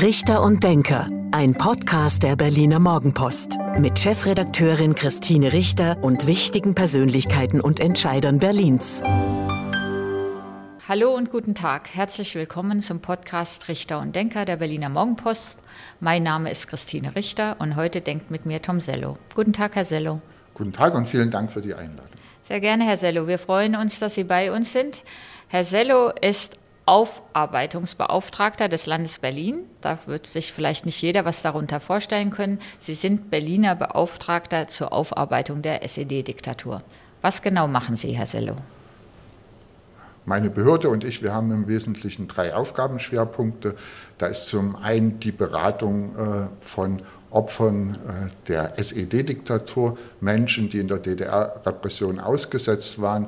Richter und Denker, ein Podcast der Berliner Morgenpost mit Chefredakteurin Christine Richter und wichtigen Persönlichkeiten und Entscheidern Berlins. Hallo und guten Tag. Herzlich willkommen zum Podcast Richter und Denker der Berliner Morgenpost. Mein Name ist Christine Richter und heute denkt mit mir Tom Sello. Guten Tag, Herr Sello. Guten Tag und vielen Dank für die Einladung. Sehr gerne, Herr Sello. Wir freuen uns, dass Sie bei uns sind. Herr Sello ist Aufarbeitungsbeauftragter des Landes Berlin. Da wird sich vielleicht nicht jeder was darunter vorstellen können. Sie sind Berliner Beauftragter zur Aufarbeitung der SED-Diktatur. Was genau machen Sie, Herr Sello? Meine Behörde und ich, wir haben im Wesentlichen drei Aufgabenschwerpunkte. Da ist zum einen die Beratung äh, von Opfern äh, der SED-Diktatur, Menschen, die in der DDR-Repression ausgesetzt waren,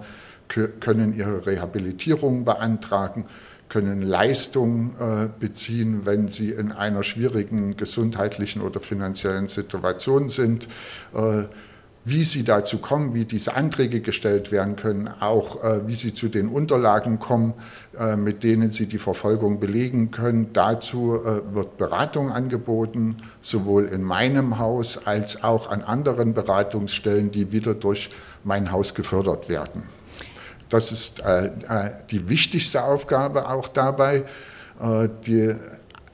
können ihre Rehabilitierung beantragen, können Leistungen äh, beziehen, wenn sie in einer schwierigen gesundheitlichen oder finanziellen Situation sind. Äh, wie sie dazu kommen, wie diese Anträge gestellt werden können, auch äh, wie sie zu den Unterlagen kommen, mit denen sie die Verfolgung belegen können. Dazu wird Beratung angeboten, sowohl in meinem Haus als auch an anderen Beratungsstellen, die wieder durch mein Haus gefördert werden. Das ist äh, äh, die wichtigste Aufgabe auch dabei. Äh, die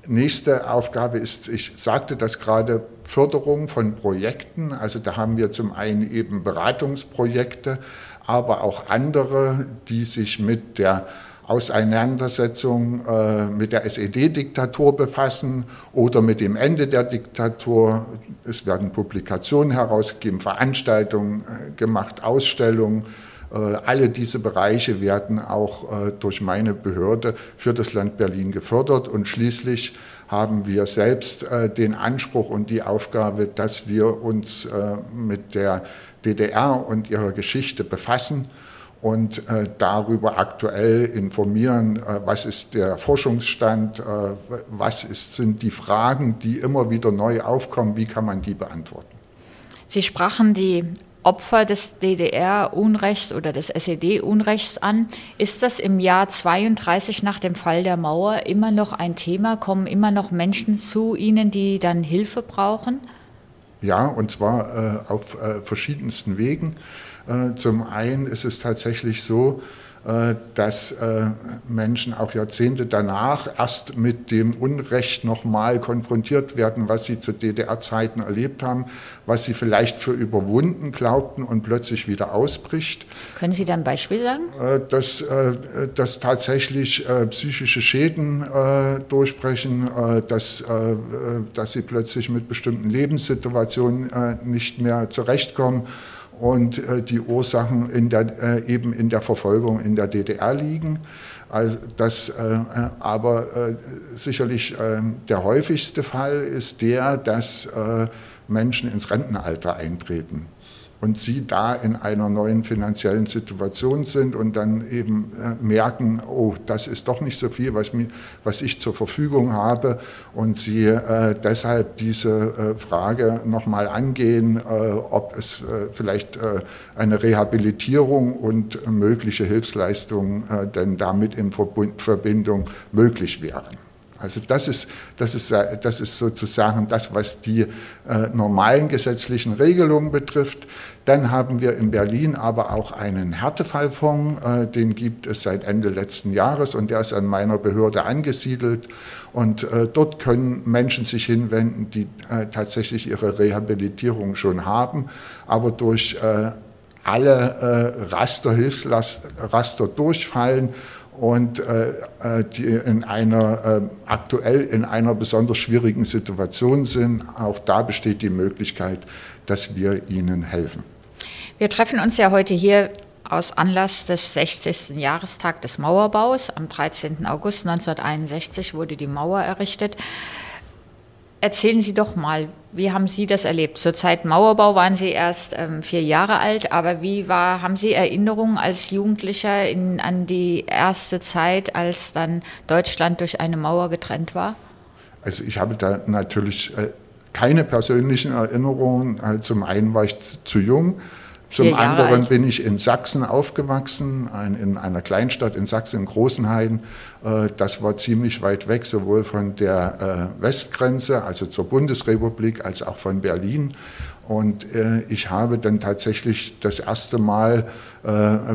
nächste Aufgabe ist, ich sagte das gerade, Förderung von Projekten. Also da haben wir zum einen eben Beratungsprojekte, aber auch andere, die sich mit der Auseinandersetzung äh, mit der SED-Diktatur befassen oder mit dem Ende der Diktatur. Es werden Publikationen herausgegeben, Veranstaltungen gemacht, Ausstellungen. Äh, alle diese Bereiche werden auch äh, durch meine Behörde für das Land Berlin gefördert und schließlich haben wir selbst äh, den Anspruch und die Aufgabe, dass wir uns mit der DDR und ihrer Geschichte befassen und darüber aktuell informieren, was ist der Forschungsstand, was ist, sind die Fragen, die immer wieder neu aufkommen, wie kann man die beantworten. Sie sprachen die Opfer des DDR-Unrechts oder des SED-Unrechts an. Ist das im Jahr 32 nach dem Fall der Mauer immer noch ein Thema? Kommen immer noch Menschen zu Ihnen, die dann Hilfe brauchen? Ja, und zwar äh, auf äh, verschiedensten Wegen. Äh, zum einen ist es tatsächlich so, dass äh, Menschen auch Jahrzehnte danach erst mit dem Unrecht nochmal konfrontiert werden, was sie zu DDR-Zeiten erlebt haben, was sie vielleicht für überwunden glaubten und plötzlich wieder ausbricht. Können Sie da ein Beispiel sagen? Äh, dass, dass tatsächlich psychische Schäden durchbrechen, dass, dass sie plötzlich mit bestimmten Lebenssituationen nicht mehr zurechtkommen und äh, die Ursachen in der, äh, eben in der Verfolgung in der DDR liegen. Also das, äh, äh aber äh, sicherlich äh, der häufigste Fall ist der, dass Menschen ins Rentenalter eintreten und sie da in einer neuen finanziellen Situation sind und dann eben äh, merken, oh, das ist doch nicht so viel, was, mir, was ich zur Verfügung habe und sie äh, deshalb diese äh, Frage nochmal angehen, äh, ob es äh, vielleicht äh, eine Rehabilitierung und mögliche Hilfsleistungen denn damit in Verbindung möglich wären. Also das ist, das ist, das ist sozusagen das, was die äh, normalen gesetzlichen Regelungen betrifft. Dann haben wir in Berlin aber auch einen Härtefallfonds, äh, den gibt es seit Ende letzten Jahres und der ist an meiner Behörde angesiedelt. Und äh, dort können Menschen sich hinwenden, die äh, tatsächlich ihre Rehabilitierung schon haben, aber durch äh, alle äh, Raster, Hilfsraster durchfallen und äh, äh, die in einer, äh, aktuell in einer besonders schwierigen Situation sind. Auch da besteht die Möglichkeit, dass wir ihnen helfen. Wir treffen uns ja heute hier aus Anlass des 60. Jahrestags des Mauerbaus. Am 13. August 1961 wurde die Mauer errichtet. Erzählen Sie doch mal, wie haben Sie das erlebt? Zur Zeit Mauerbau waren Sie erst ähm, vier Jahre alt, aber wie war, haben Sie Erinnerungen als Jugendlicher in, an die erste Zeit, als dann Deutschland durch eine Mauer getrennt war? Also ich habe da natürlich äh, keine persönlichen Erinnerungen. Also zum einen war ich zu jung, Zum anderen alt. bin ich in Sachsen aufgewachsen, in einer Kleinstadt in Sachsen, in Großenhain. Äh, das war ziemlich weit weg, sowohl von der äh, Westgrenze, also zur Bundesrepublik, als auch von Berlin. Und äh, ich habe dann tatsächlich das erste Mal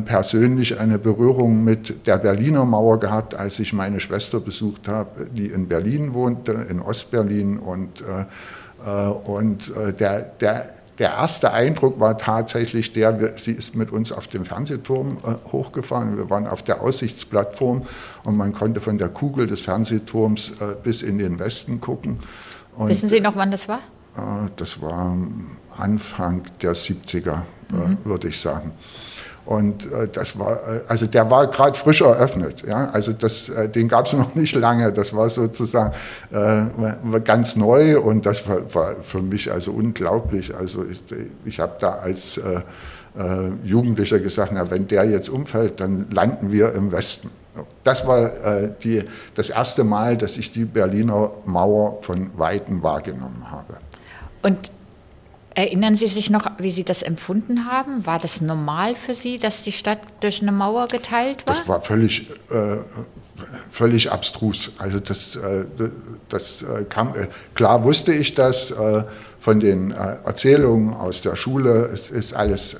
persönlich eine Berührung mit der Berliner Mauer gehabt, als ich meine Schwester besucht habe, die in Berlin wohnte, in Ostberlin. Und, und der, der der erste Eindruck war tatsächlich der, sie ist mit uns auf dem Fernsehturm äh, hochgefahren. Wir waren auf der Aussichtsplattform und man konnte von der Kugel des Fernsehturms äh, bis in den Westen gucken. Und, Wissen Sie noch, wann das war? Äh, das war Anfang der 70er, äh, mhm. würde ich sagen. Und äh, das war, äh, also der war gerade frisch eröffnet. Ja? Also das, äh, den gab es noch nicht lange. Das war sozusagen äh, ganz neu und das war, war, für mich also unglaublich. Also ich, ich habe da als äh, äh, Jugendlicher gesagt, na, wenn der jetzt umfällt, dann landen wir im Westen. Das war die, das erste Mal, dass ich die Berliner Mauer von Weitem wahrgenommen habe. Und Erinnern Sie sich noch, wie Sie das empfunden haben? War das normal für Sie, dass die Stadt durch eine Mauer geteilt war? Das war völlig, äh, völlig abstrus. Also das, äh, das äh, kam, äh, klar wusste ich das äh, von den äh, Erzählungen aus der Schule. Es ist alles,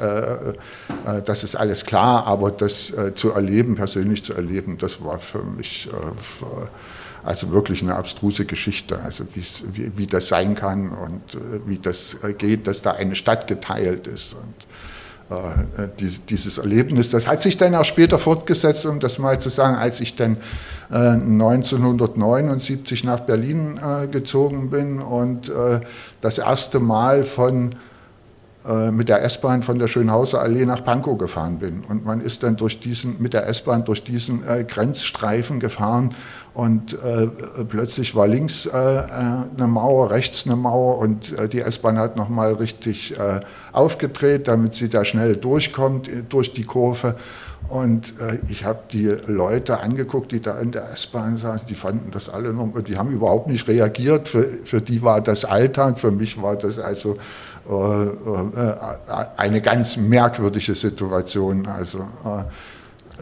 das ist alles klar, aber das zu erleben, persönlich zu erleben, das war für mich für, also wirklich eine abstruse Geschichte, also wie, wie das sein kann und äh, wie das äh, geht, dass da eine Stadt geteilt ist. Und äh, dieses Erlebnis, das hat sich dann auch später fortgesetzt, um das mal zu sagen, als ich dann 1979 nach Berlin gezogen bin und das erste Mal von mit der S-Bahn von der Schönhauser Allee nach Pankow gefahren bin. Und man ist dann durch diesen, mit der S-Bahn durch diesen äh, Grenzstreifen gefahren und äh, plötzlich war links äh, eine Mauer, rechts eine Mauer und äh, die S-Bahn hat nochmal richtig äh, aufgedreht, damit sie da schnell durchkommt äh, durch die Kurve. Und äh, ich habe die Leute angeguckt, die da in der S-Bahn saßen, die fanden das alle noch, die haben überhaupt nicht reagiert. Für, für die war das Alltag, für mich war das also eine ganz merkwürdige Situation. Also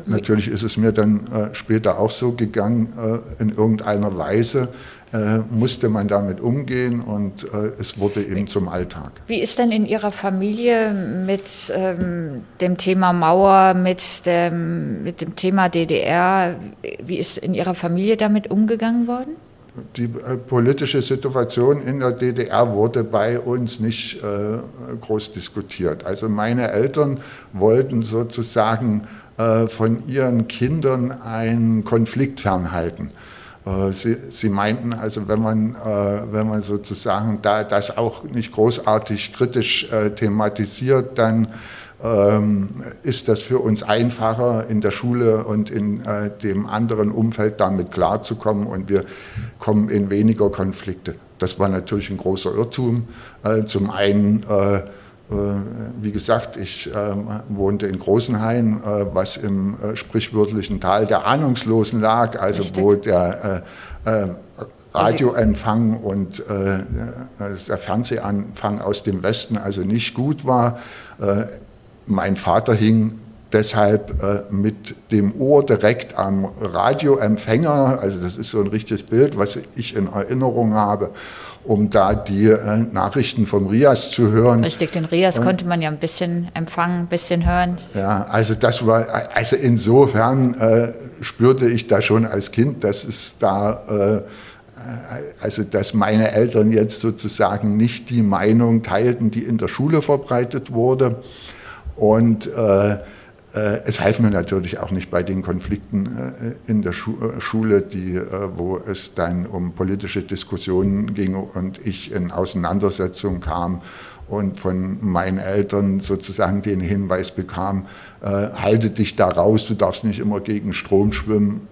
Natürlich ist es mir dann äh, später auch so gegangen, äh, in irgendeiner Weise äh, musste man damit umgehen und äh, es wurde eben zum Alltag. Wie ist denn in Ihrer Familie mit ähm, dem Thema Mauer, mit dem, mit dem Thema DDR, wie ist in Ihrer Familie damit umgegangen worden? Die äh, politische Situation in der DDR wurde bei uns nicht äh, groß diskutiert. Also meine Eltern wollten sozusagen äh, von ihren Kindern einen Konflikt fernhalten. Äh, sie, sie, meinten also, wenn man, äh, wenn man sozusagen da das auch nicht großartig kritisch thematisiert, dann ähm, ist das für uns einfacher, in der Schule und in dem anderen Umfeld damit klarzukommen und wir kommen in weniger Konflikte. Das war natürlich ein großer Irrtum. zum einen wie gesagt, ich ähm, wohnte in Großenhain, äh, was im äh, sprichwörtlichen Tal der Ahnungslosen lag, also Richtig. wo der Radioempfang und der Fernsehanfang aus dem Westen also nicht gut war. mein Vater hing deshalb äh, mit dem Ohr direkt am Radioempfänger, also das ist so ein richtiges Bild, was ich in Erinnerung habe, um da die äh, Nachrichten vom Rias zu hören. Richtig, den Rias äh, konnte man ja ein bisschen empfangen, ein bisschen hören. Ja, also das war, also insofern äh, spürte ich da schon als Kind, dass es da äh, also dass meine Eltern jetzt sozusagen nicht die Meinung teilten, die in der Schule verbreitet wurde. Und äh, äh, es half mir natürlich auch nicht bei den Konflikten äh, in der äh, Schule, die, wo es dann um politische Diskussionen ging und ich in Auseinandersetzungen kam und von meinen Eltern sozusagen den Hinweis bekam, halte dich da raus, du darfst nicht immer gegen Strom schwimmen,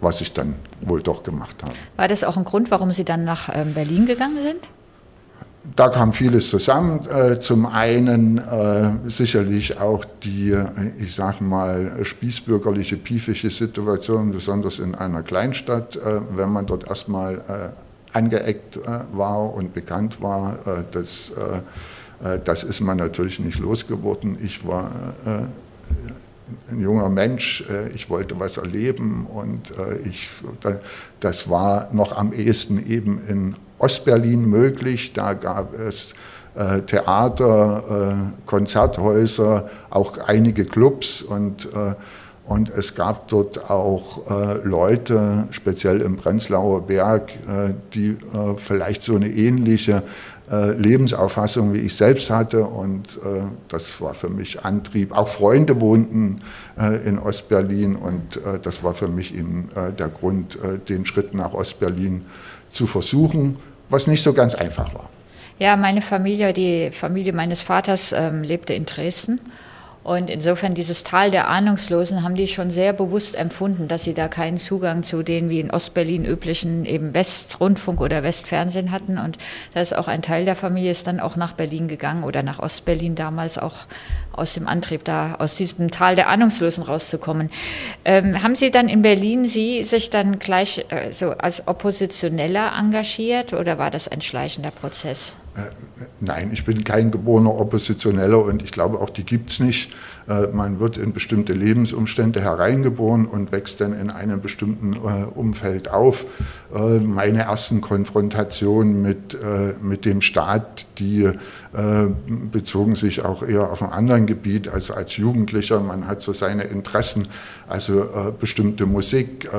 was ich dann wohl doch gemacht habe. War das auch ein Grund, warum Sie dann nach ähm, Berlin gegangen sind? Da kam vieles zusammen. Äh, zum einen äh, sicherlich auch die, äh, ich sage mal, spießbürgerliche, piefische Situation, besonders in einer Kleinstadt, wenn man dort erstmal angeeckt war und bekannt war, dass das ist man natürlich nicht losgeworden. Ich war ein junger Mensch, ich wollte was erleben und ich, das war noch am ehesten eben in Ostberlin möglich. Da gab es Theater, Konzerthäuser, auch einige Clubs und und es gab dort auch äh, Leute, speziell im Prenzlauer Berg, äh, die äh, vielleicht so eine ähnliche äh, Lebensauffassung wie ich selbst hatte. Und äh, das war für mich Antrieb. Auch Freunde wohnten äh, in Ostberlin und das war für mich eben der Grund, den Schritt nach Ostberlin zu versuchen, was nicht so ganz einfach war. Ja, meine Familie, die Familie meines Vaters ähm, lebte in Dresden. Und insofern dieses Tal der Ahnungslosen haben die schon sehr bewusst empfunden, dass sie da keinen Zugang zu den wie in Ostberlin üblichen eben Westrundfunk oder Westfernsehen hatten. Und da ist auch ein Teil der Familie ist dann auch nach Berlin gegangen oder nach Ostberlin damals auch aus dem Antrieb, da aus diesem Tal der Ahnungslosen rauszukommen. Ähm, haben Sie dann in Berlin Sie sich dann gleich äh, so als Oppositioneller engagiert oder war das ein schleichender Prozess? Äh, nein, ich bin kein geborener Oppositioneller und ich glaube auch, die gibt es nicht. Äh, man wird in bestimmte Lebensumstände hereingeboren und wächst dann in einem bestimmten äh, Umfeld auf. Meine ersten Konfrontationen mit, mit dem Staat, die bezogen sich auch eher auf ein anderen Gebiet, also als Jugendlicher. Man hat so seine Interessen, also bestimmte Musik,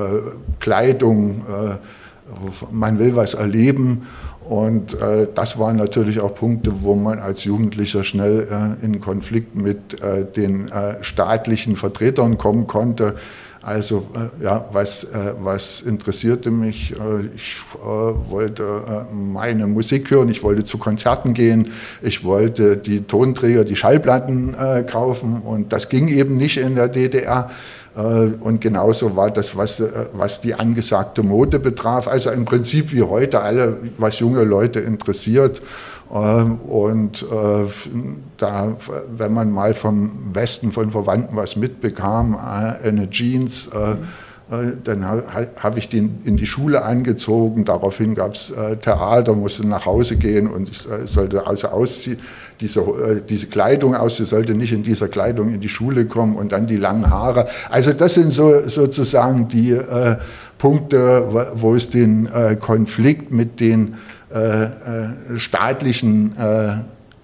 Kleidung, man will was erleben und äh, das waren natürlich auch Punkte, wo man als Jugendlicher schnell äh, in Konflikt mit äh, den äh, staatlichen Vertretern kommen konnte. Also äh, ja, was, äh, was interessierte mich? ich wollte meine Musik hören, ich wollte zu Konzerten gehen, ich wollte die Tonträger, die Schallplatten kaufen und das ging eben nicht in der DDR. Äh, und genauso war das, was, äh, was die angesagte Mode betraf. Also im Prinzip wie heute alle, was junge Leute interessiert. Äh, und da, wenn man mal vom Westen von Verwandten was mitbekam, eine Jeans, mhm dann habe ich den in die Schule angezogen. Daraufhin gab es äh, Theater, musste nach Hause gehen und ich äh, sollte also ausziehen, diese, diese Kleidung aus, sie sollte nicht in dieser Kleidung in die Schule kommen und dann die langen Haare. Also das sind so sozusagen die äh, Punkte, wo es den äh, Konflikt mit den äh, staatlichen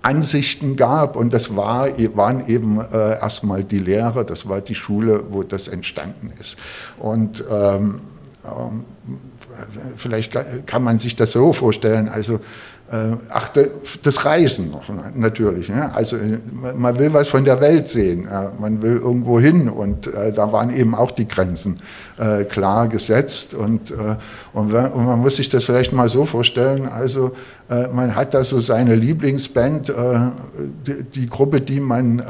Ansichten gab und das war, waren eben äh, erstmal die Lehre, das war die Schule, wo das entstanden ist. Und ähm, ähm, vielleicht kann man sich das so vorstellen, also ach, das Reisen noch natürlich. Ne? Also äh, man will was von der Welt sehen, äh, man will irgendwo hin und da waren eben auch die Grenzen klar gesetzt und, und man muss sich das vielleicht mal so vorstellen, also man hat da so seine Lieblingsband, die, Gruppe, die man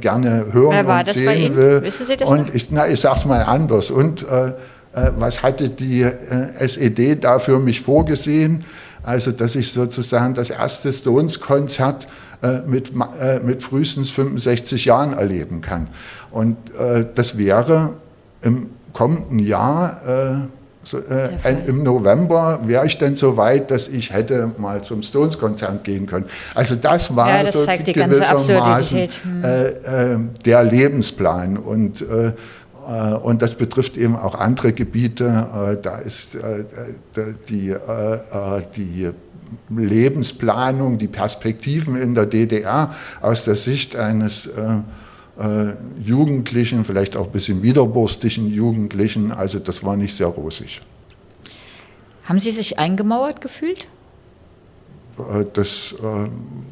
gerne hören und sehen will. Wissen Sie das und ich, na, ich sag's mal anders. Und was hatte die SED da für mich vorgesehen? Also, dass ich sozusagen das erste Stones-Konzert äh, mit, äh, mit frühestens 65 Jahren erleben kann. Und äh, das wäre im kommenden Jahr, äh, so, äh, im November, wäre ich denn so weit, dass ich hätte mal zum Stones-Konzert gehen können. Also das war ja, das so gewissermaßen hm. Äh, der Lebensplan. Und und das betrifft eben auch andere Gebiete. Äh, da ist äh, die, die Lebensplanung, die Perspektiven in der DDR aus der Sicht eines Jugendlichen, vielleicht auch ein bisschen widerburstigen Jugendlichen, also das war nicht sehr rosig. Haben Sie sich eingemauert gefühlt? Das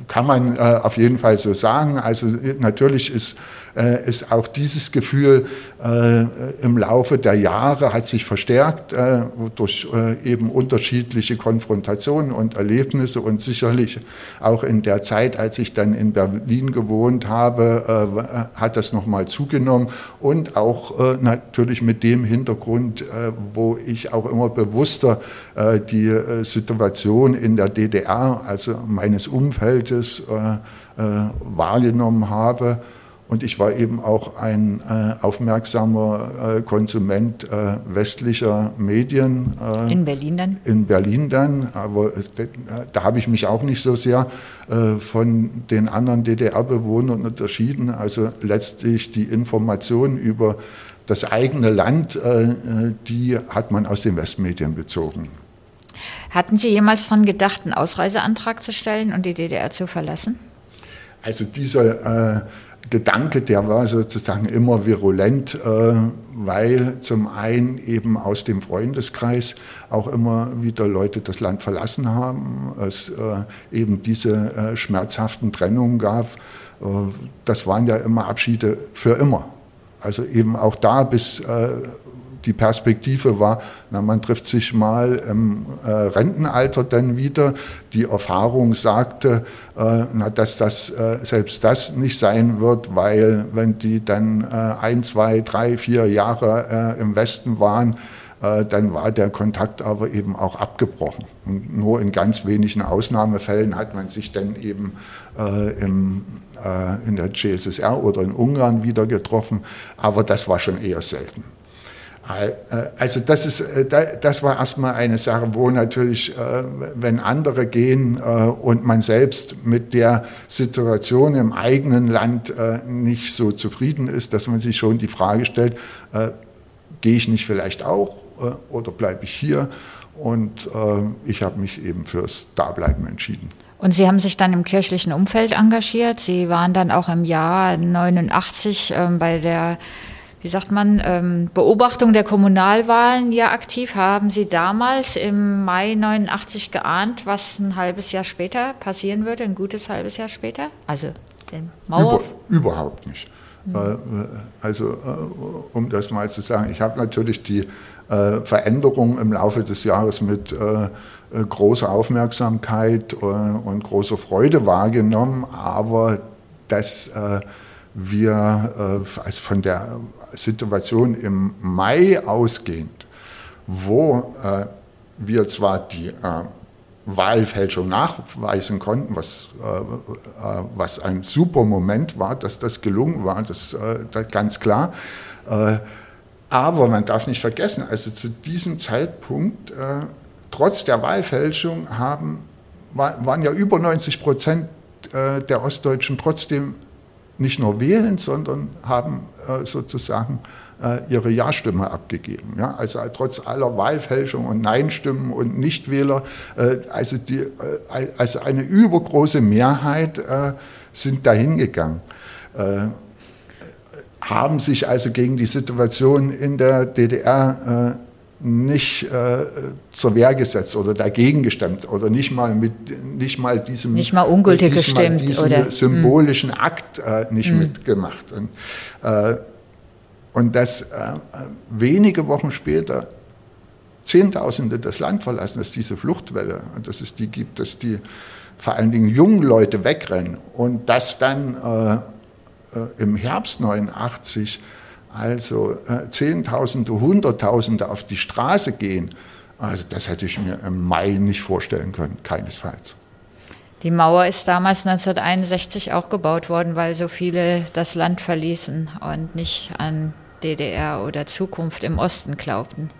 kann man auf jeden Fall so sagen. Also natürlich ist äh, ist auch dieses Gefühl äh, im Laufe der Jahre hat sich verstärkt äh, durch eben unterschiedliche Konfrontationen und Erlebnisse und sicherlich auch in der Zeit, als ich dann in Berlin gewohnt habe, hat das nochmal zugenommen und auch natürlich mit dem Hintergrund, wo ich auch immer bewusster die Situation in der DDR, also meines Umfeldes, wahrgenommen habe Und ich war eben auch ein äh, aufmerksamer äh, Konsument äh, westlicher Medien. Äh, in Berlin dann? In Berlin dann. Aber äh, da habe ich mich auch nicht so sehr äh, von den anderen DDR-Bewohnern unterschieden. Also letztlich die Information über das eigene Land, die hat man aus den Westmedien bezogen. Hatten Sie jemals daran gedacht, einen Ausreiseantrag zu stellen und die DDR zu verlassen? Also dieser Gedanke, der war sozusagen immer virulent, äh, weil zum einen eben aus dem Freundeskreis auch immer wieder Leute das Land verlassen haben, es äh, eben diese äh, schmerzhaften Trennungen gab. Das waren ja immer Abschiede für immer. Also eben auch da bis die Perspektive war, na, man trifft sich mal im äh, Rentenalter dann wieder. Die Erfahrung sagte, äh, na, dass das äh, selbst das nicht sein wird, weil wenn die dann äh, ein, zwei, drei, vier Jahre äh, im Westen waren, äh, dann war der Kontakt aber eben auch abgebrochen. Und nur in ganz wenigen Ausnahmefällen hat man sich dann eben im, in der GSSR oder in Ungarn wieder getroffen, aber das war schon eher selten. Äh, also das, ist, äh, das war erstmal eine Sache, wo natürlich, äh, wenn andere gehen und man selbst mit der Situation im eigenen Land nicht so zufrieden ist, dass man sich schon die Frage stellt, gehe ich nicht vielleicht auch oder bleibe ich hier? Und ich habe mich eben fürs Dableiben entschieden. Und Sie haben sich dann im kirchlichen Umfeld engagiert. Sie waren dann auch im Jahr 89 ähm, bei der wie sagt man, ähm, Beobachtung der Kommunalwahlen ja aktiv. Haben Sie damals im Mai 89 geahnt, was ein halbes Jahr später passieren würde, ein gutes halbes Jahr später? Also den Mauer? Über, überhaupt nicht. Mhm. Also äh, um das mal zu sagen, ich habe natürlich die äh, Veränderung im Laufe des Jahres mit großer Aufmerksamkeit und großer Freude wahrgenommen, aber das wir äh, also von der Situation im Mai ausgehend, wo äh, wir zwar die äh, Wahlfälschung nachweisen konnten, was, äh, äh, was ein super Moment war, dass das gelungen war, das, äh, das ganz klar. aber man darf nicht vergessen, also zu diesem Zeitpunkt, trotz der Wahlfälschung, haben, war, waren ja über 90 Prozent der Ostdeutschen trotzdem nicht nur wählen, sondern haben äh, sozusagen äh, ihre Ja-Stimme abgegeben. Ja? Also äh, trotz aller Wahlfälschung und Nein-Stimmen und Nichtwähler, äh, also, die, äh, also eine übergroße Mehrheit äh, sind dahin gegangen haben sich also gegen die Situation in der DDR nicht äh, zur Wehr gesetzt oder dagegen gestimmt oder nicht mal mit nicht mal diesem nicht mal ungültig gestimmt diesem oder symbolischen hm. Akt äh, nicht hm. mitgemacht und, äh, und dass äh, wenige Wochen später Zehntausende das Land verlassen, dass diese Fluchtwelle und dass es die gibt, dass die vor allen Dingen jungen Leute wegrennen und dass dann äh, äh, im Herbst 89 also äh, Zehntausende, Hunderttausende auf die Straße gehen, also das hätte ich mir im Mai nicht vorstellen können, keinesfalls. Die Mauer ist damals 1961 auch gebaut worden, weil so viele das Land verließen und nicht an DDR oder Zukunft im Osten glaubten.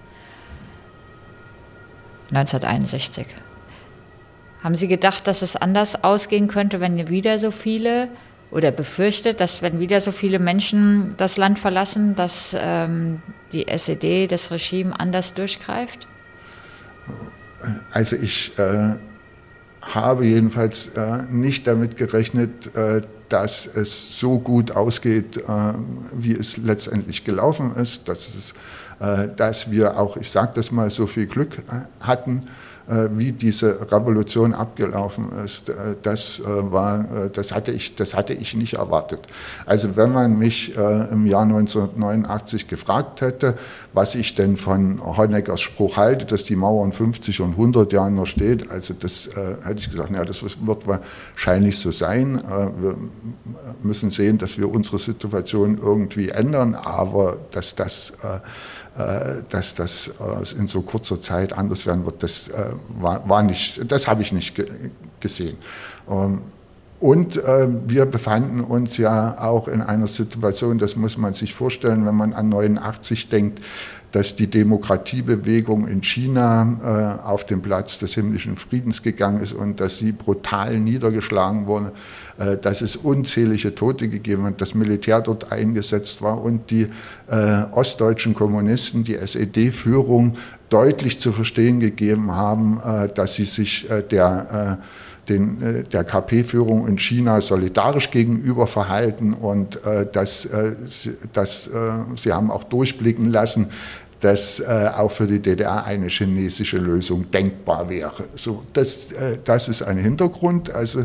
1961. Haben Sie gedacht, dass es anders ausgehen könnte, wenn wieder so viele oder befürchtet, dass wenn wieder so viele Menschen das Land verlassen, dass ähm, die SED, das Regime anders durchgreift? Also ich äh, habe jedenfalls äh, nicht damit gerechnet, äh, dass es so gut ausgeht, äh, wie es letztendlich gelaufen ist, dass, es, äh, dass wir auch, ich sage das mal, so viel Glück äh, hatten. Äh, wie diese Revolution abgelaufen ist, äh, das, äh, war, das, hatte ich, das hatte ich nicht erwartet. Also wenn man mich im Jahr 1989 gefragt hätte, was ich denn von Honeckers Spruch halte, dass die Mauer in 50 und 100 Jahren noch steht, also das hätte ich gesagt, ja, das wird wahrscheinlich so sein. wir müssen sehen, dass wir unsere Situation irgendwie ändern, aber dass das dass das äh, in so kurzer Zeit anders werden wird, das äh, war, war nicht, das habe ich nicht gesehen. Ähm, Und äh, wir befanden uns ja auch in einer Situation, das muss man sich vorstellen, wenn man an 89 denkt, dass die Demokratiebewegung in China äh, auf den Platz des himmlischen Friedens gegangen ist und dass sie brutal niedergeschlagen wurde, äh, dass es unzählige Tote gegeben hat, das Militär dort eingesetzt war und die äh, ostdeutschen Kommunisten, die SED-Führung deutlich zu verstehen gegeben haben, äh, dass sie sich äh, der äh, den, der KP-Führung in China solidarisch gegenüber verhalten und äh, dass, äh, dass äh, sie haben auch durchblicken lassen, dass äh, auch für die DDR eine chinesische Lösung denkbar wäre. So, das, äh, das ist ein Hintergrund, also,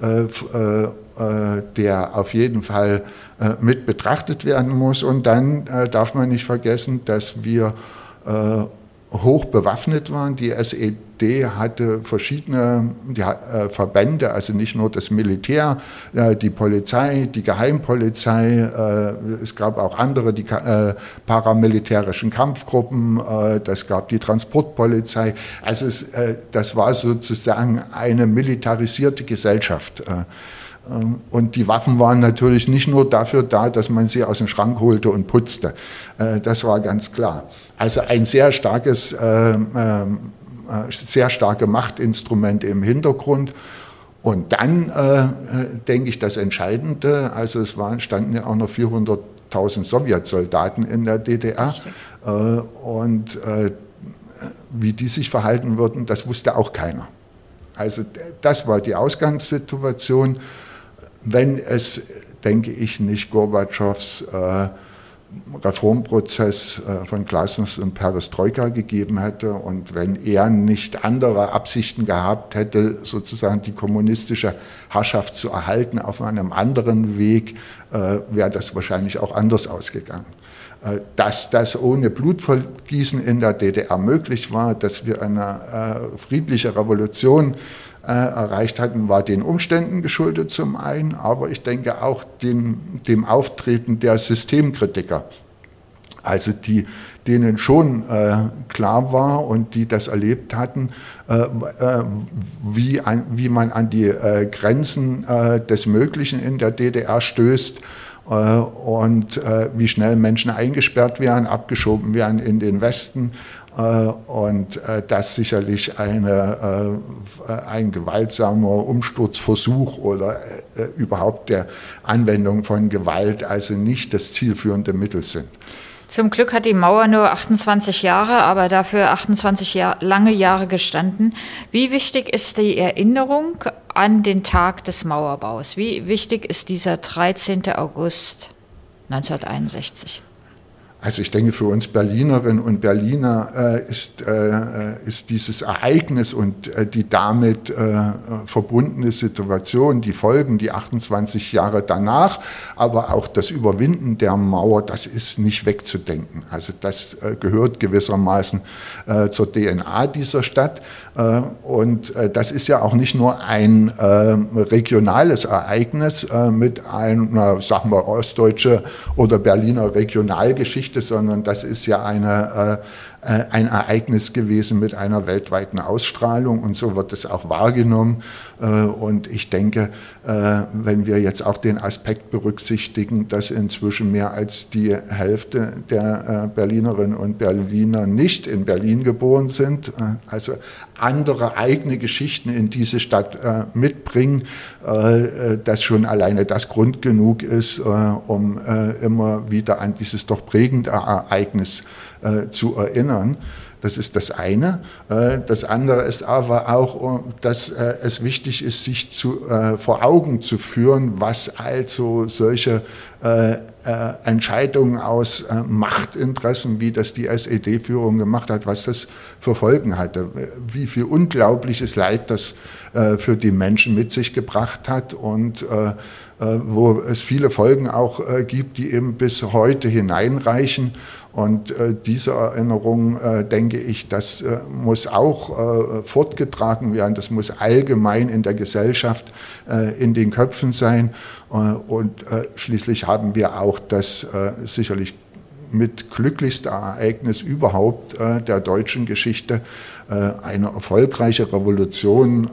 äh, äh, äh der auf jeden Fall äh, mit betrachtet werden muss. Und dann darf man nicht vergessen, dass wir hoch bewaffnet waren. Die SED hatte verschiedene äh, Verbände, also nicht nur das Militär, äh, die Polizei, die Geheimpolizei, äh, es gab auch andere, die paramilitärischen Kampfgruppen, das gab die Transportpolizei. Also es, das war sozusagen eine militarisierte Gesellschaft. Ähm, und die Waffen waren natürlich nicht nur dafür da, dass man sie aus dem Schrank holte und putzte. Äh, das war ganz klar. Also ein sehr starkes, ähm, ähm, äh, sehr starke Machtinstrument im Hintergrund. Und dann äh, denke ich das Entscheidende, also es waren, standen ja auch noch 400.000 Sowjetsoldaten in der DDR. Und wie die sich verhalten würden, das wusste auch keiner. Also das war die Ausgangssituation wenn es, denke ich, nicht Gorbatschows äh, Reformprozess äh, von Glasnost und Perestroika gegeben hätte und wenn er nicht andere Absichten gehabt hätte, sozusagen die kommunistische Herrschaft zu erhalten auf einem anderen Weg, äh, wäre das wahrscheinlich auch anders ausgegangen. Äh, dass das ohne Blutvergießen in der DDR möglich war, dass wir eine friedliche Revolution äh, erreicht hatten, war den Umständen geschuldet zum einen, aber ich denke auch dem, dem Auftreten der Systemkritiker. Also die, denen schon äh, klar war und die das erlebt hatten, äh, äh, wie, ein, wie man an die äh, Grenzen äh, des Möglichen in der DDR stößt äh, und wie schnell Menschen eingesperrt werden, abgeschoben werden in den Westen äh, und äh, das sicherlich eine, äh, ein gewaltsamer Umsturzversuch oder überhaupt der Anwendung von Gewalt also nicht das zielführende Mittel sind. Zum Glück hat die Mauer nur 28 Jahre, aber dafür 28 Jahr, lange Jahre gestanden. Wie wichtig ist die Erinnerung an den Tag des Mauerbaus? Wie wichtig ist dieser 13. August 1961? Also ich denke, für uns Berlinerinnen und Berliner äh, ist, äh, ist dieses Ereignis und äh, die damit äh, verbundene Situation, die Folgen, die 28 Jahre danach, aber auch das Überwinden der Mauer, das ist nicht wegzudenken. Also das äh, gehört gewissermaßen äh, zur DNA dieser Stadt. und das ist ja auch nicht nur ein regionales Ereignis mit einer, sagen wir, ostdeutsche oder Berliner Regionalgeschichte, Geschichte, sondern das ist ja eine, äh, äh, ein Ereignis gewesen mit einer weltweiten Ausstrahlung und so wird es auch wahrgenommen. Äh, und ich denke, äh, wenn wir jetzt auch den Aspekt berücksichtigen, dass inzwischen mehr als die Hälfte der äh, Berlinerinnen und Berliner nicht in Berlin geboren sind, also andere eigene Geschichten in diese Stadt mitbringen, dass schon alleine das Grund genug ist, um immer wieder an dieses doch prägende Ereignis zu erinnern. Das ist das eine. Äh, das andere ist aber auch, äh, dass äh, es wichtig ist, sich zu, vor Augen zu führen, was also solche Entscheidungen aus Machtinteressen, wie das die SED-Führung gemacht hat, was das für Folgen hatte, wie viel unglaubliches Leid das für die Menschen mit sich gebracht hat und wo es viele Folgen auch gibt, die eben bis heute hineinreichen. Und äh, diese Erinnerung, äh, denke ich, das äh, muss auch äh, fortgetragen werden. Das muss allgemein in der Gesellschaft äh, in den Köpfen sein. Äh, und schließlich haben wir auch das sicherlich mit glücklichste Ereignis überhaupt der deutschen Geschichte, eine erfolgreiche Revolution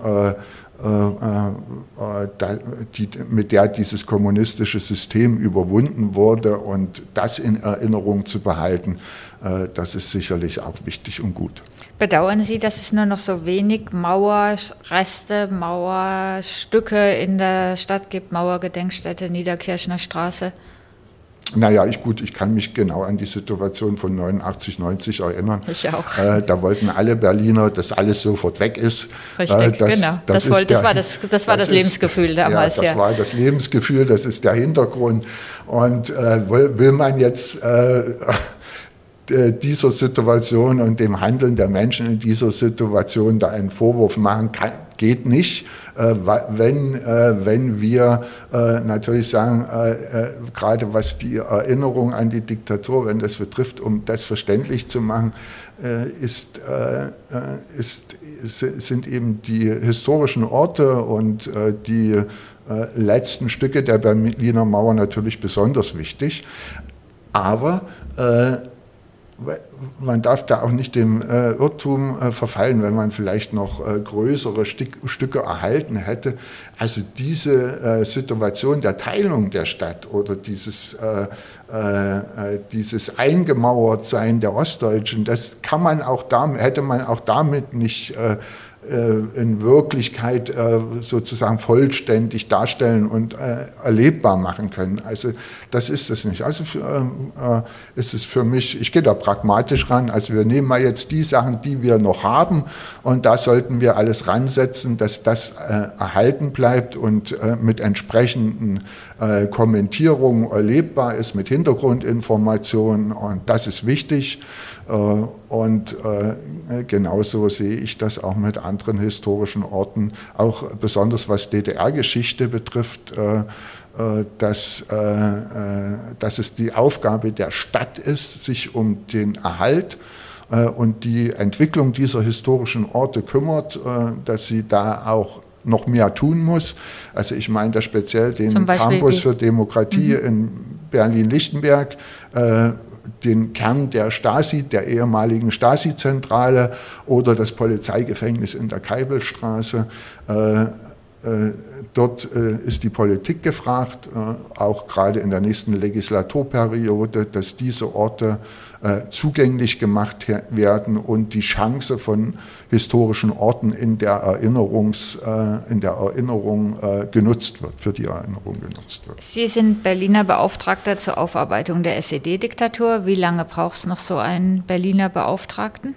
die, mit der dieses kommunistische System überwunden wurde und das in Erinnerung zu behalten, das ist sicherlich auch wichtig und gut. Bedauern Sie, dass es nur noch so wenig Mauerreste, Mauerstücke in der Stadt gibt, Mauergedenkstätte, Niederkirchner Straße? Naja, ich gut, ich kann mich genau an die Situation von 89, 90 erinnern. Ich auch. Äh, da wollten alle Berliner, dass alles sofort weg ist. Richtig, äh, das, genau. Das, das, wollte, der, das, war das, das war das, Lebensgefühl damals. Ja, das ja. war das Lebensgefühl, das ist der Hintergrund. Und äh, will, will, man jetzt äh, äh, dieser Situation und dem Handeln der Menschen in dieser Situation da einen Vorwurf machen kann, geht nicht, äh, wenn, äh, wenn wir natürlich sagen, gerade was die Erinnerung an die Diktatur, wenn das betrifft, um das verständlich zu machen, ist, ist, sind eben die historischen Orte und die letzten Stücke der Berliner Mauer natürlich besonders wichtig. Aber man darf da auch nicht dem äh, Irrtum äh, verfallen, wenn man vielleicht noch äh, größere Stück, Stücke erhalten hätte. Also diese äh, Situation der Teilung der Stadt oder dieses, äh, äh, dieses Eingemauertsein der Ostdeutschen, das kann man auch damit, hätte man auch damit nicht in Wirklichkeit äh, sozusagen vollständig darstellen und äh, erlebbar machen können. Also das ist es nicht. Also ist es für mich, ich gehe da pragmatisch ran. Also wir nehmen mal jetzt die Sachen, die wir noch haben und da sollten wir alles ransetzen, dass das erhalten bleibt und mit entsprechenden Kommentierungen erlebbar ist, mit Hintergrundinformationen und das ist wichtig. Äh, und äh, genauso sehe ich das auch mit anderen historischen Orten, auch besonders was DDR-Geschichte betrifft, äh, dass, dass es die Aufgabe der Stadt ist, sich um den Erhalt und die Entwicklung dieser historischen Orte kümmert, dass sie da auch noch mehr tun muss. Also ich meine da speziell den Campus für Demokratie mhm. in Berlin-Lichtenberg, den Kern der Stasi, der ehemaligen Stasi-Zentrale oder das Polizeigefängnis in der Keibelstraße. Äh, äh, dort äh, ist die Politik gefragt, auch gerade in der nächsten Legislaturperiode, dass diese Orte zugänglich gemacht werden und die Chance von historischen Orten in der, Erinnerungs, in der Erinnerung genutzt wird, für die Erinnerung genutzt wird. Sie sind Berliner Beauftragter zur Aufarbeitung der SED-Diktatur. Wie lange braucht es noch so einen Berliner Beauftragten?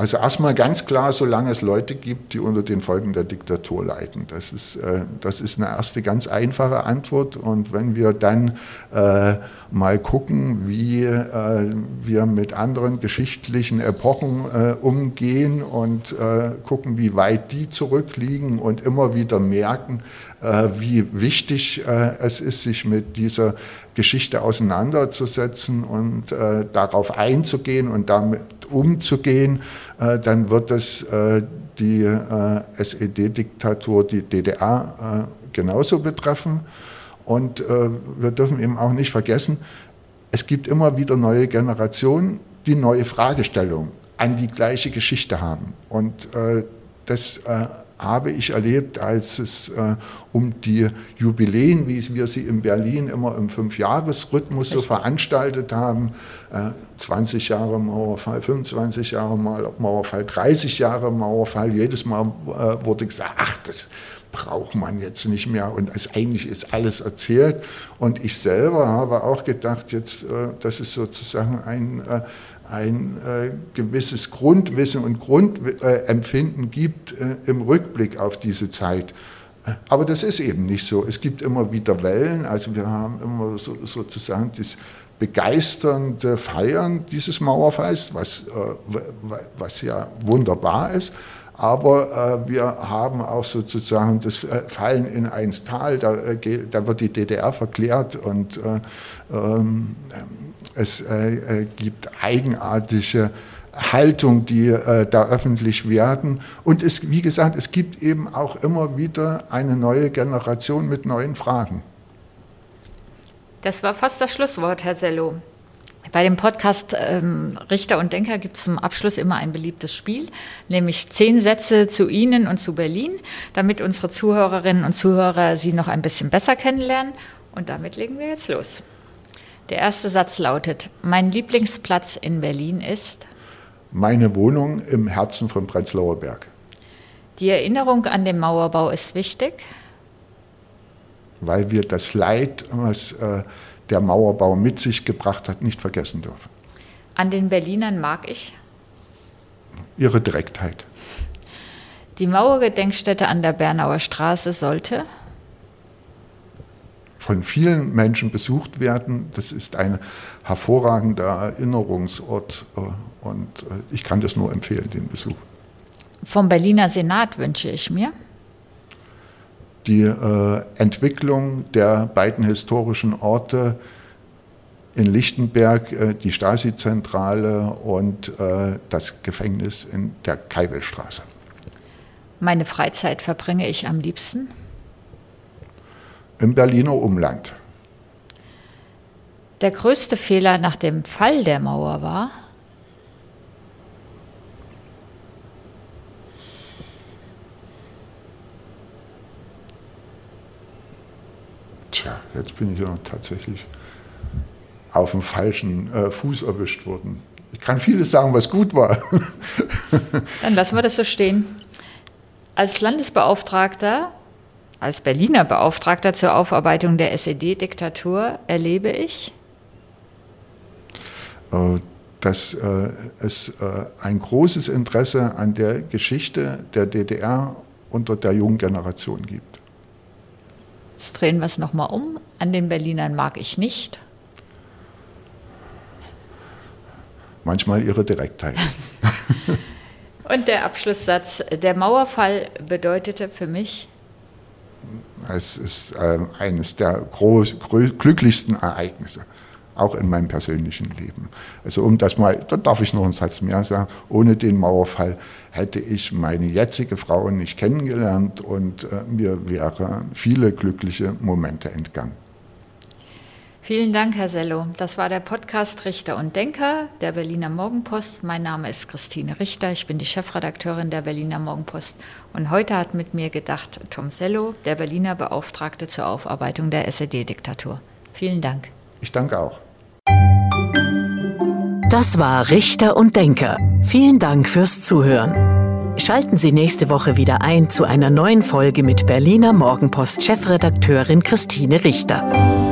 Also erstmal ganz klar, solange es Leute gibt, die unter den Folgen der Diktatur leiden. Das ist, äh, das ist eine erste ganz einfache Antwort. Und wenn wir dann äh, mal gucken, wie äh, wir mit anderen geschichtlichen Epochen äh, umgehen und äh, gucken, wie weit die zurückliegen und immer wieder merken, wie wichtig es ist, sich mit dieser Geschichte auseinanderzusetzen und darauf einzugehen und damit umzugehen, äh, dann wird es äh, die äh, SED-Diktatur, die DDR genauso betreffen. Und wir dürfen eben auch nicht vergessen, es gibt immer wieder neue Generationen, die neue Fragestellungen an die gleiche Geschichte haben. Und das habe ich erlebt, als es äh, um die Jubiläen, wie wir sie in Berlin immer im Fünfjahresrhythmus so veranstaltet haben, äh, 20 Jahre Mauerfall, 25 Jahre Mauerfall, 30 Jahre Mauerfall, jedes Mal äh, wurde gesagt, ach, das braucht man jetzt nicht mehr. Und es, eigentlich ist alles erzählt. Und ich selber habe auch gedacht, jetzt, äh, das ist sozusagen ein äh, ein äh, gewisses Grundwissen und Grundempfinden äh, gibt äh, im Rückblick auf diese Zeit. Äh, aber das ist eben nicht so. Es gibt immer wieder Wellen. Also wir haben immer so, sozusagen das begeisternde Feiern dieses Mauerfalls, was, äh, was ja wunderbar ist. Aber äh, wir haben auch sozusagen das Fallen in ein Tal, da, da wird die DDR verklärt und ähm, es äh, äh, gibt eigenartige Haltung, die äh, da öffentlich werden. Und es, wie gesagt, es gibt eben auch immer wieder eine neue Generation mit neuen Fragen. Das war fast das Schlusswort, Herr Sello. Bei dem Podcast ähm, Richter und Denker gibt es zum Abschluss immer ein beliebtes Spiel, nämlich zehn Sätze zu Ihnen und zu Berlin, damit unsere Zuhörerinnen und Zuhörer Sie noch ein bisschen besser kennenlernen. Und damit legen wir jetzt los. Der erste Satz lautet, mein Lieblingsplatz in Berlin ist? Meine Wohnung im Herzen von Prenzlauer Berg. Die Erinnerung an den Mauerbau ist wichtig? Weil wir das Leid, was äh, der Mauerbau mit sich gebracht hat, nicht vergessen dürfen. An den Berlinern mag ich? Ihre Direktheit. Die Mauergedenkstätte an der Bernauer Straße sollte? Von vielen Menschen besucht werden. Das ist ein hervorragender Erinnerungsort äh, und äh, ich kann das nur empfehlen, den Besuch. Vom Berliner Senat wünsche ich mir die äh, Entwicklung der beiden historischen Orte in Lichtenberg, äh, die Stasi-Zentrale und äh, das Gefängnis in der Keibelstraße. Meine Freizeit verbringe ich am liebsten? Im Berliner Umland. Der größte Fehler nach dem Fall der Mauer war? Tja, jetzt bin ich ja tatsächlich auf dem falschen äh, Fuß erwischt worden. Ich kann vieles sagen, was gut war. Dann lassen wir das so stehen. Als Landesbeauftragter, als Berliner Beauftragter zur Aufarbeitung der SED-Diktatur erlebe ich, äh, dass äh, es äh, ein großes Interesse an der Geschichte der DDR unter der jungen Generation gibt. Jetzt drehen wir es nochmal um. An den Berlinern mag ich nicht. Manchmal ihre Direktheit. Und der Abschlusssatz. Der Mauerfall bedeutete für mich. Es ist äh, eines der groß, glücklichsten Ereignisse auch in meinem persönlichen Leben. Also um das mal, da darf ich noch einen Satz mehr sagen, ohne den Mauerfall hätte ich meine jetzige Frau nicht kennengelernt und äh, mir wären viele glückliche Momente entgangen. Vielen Dank, Herr Sello. Das war der Podcast Richter und Denker der Berliner Morgenpost. Mein Name ist Christine Richter. Ich bin die Chefredakteurin der Berliner Morgenpost. Und heute hat mit mir gedacht Tom Sello, der Berliner Beauftragte zur Aufarbeitung der SED-Diktatur. Vielen Dank. Ich danke auch. Das war Richter und Denker. Vielen Dank fürs Zuhören. Schalten Sie nächste Woche wieder ein zu einer neuen Folge mit Berliner Morgenpost Chefredakteurin Christine Richter.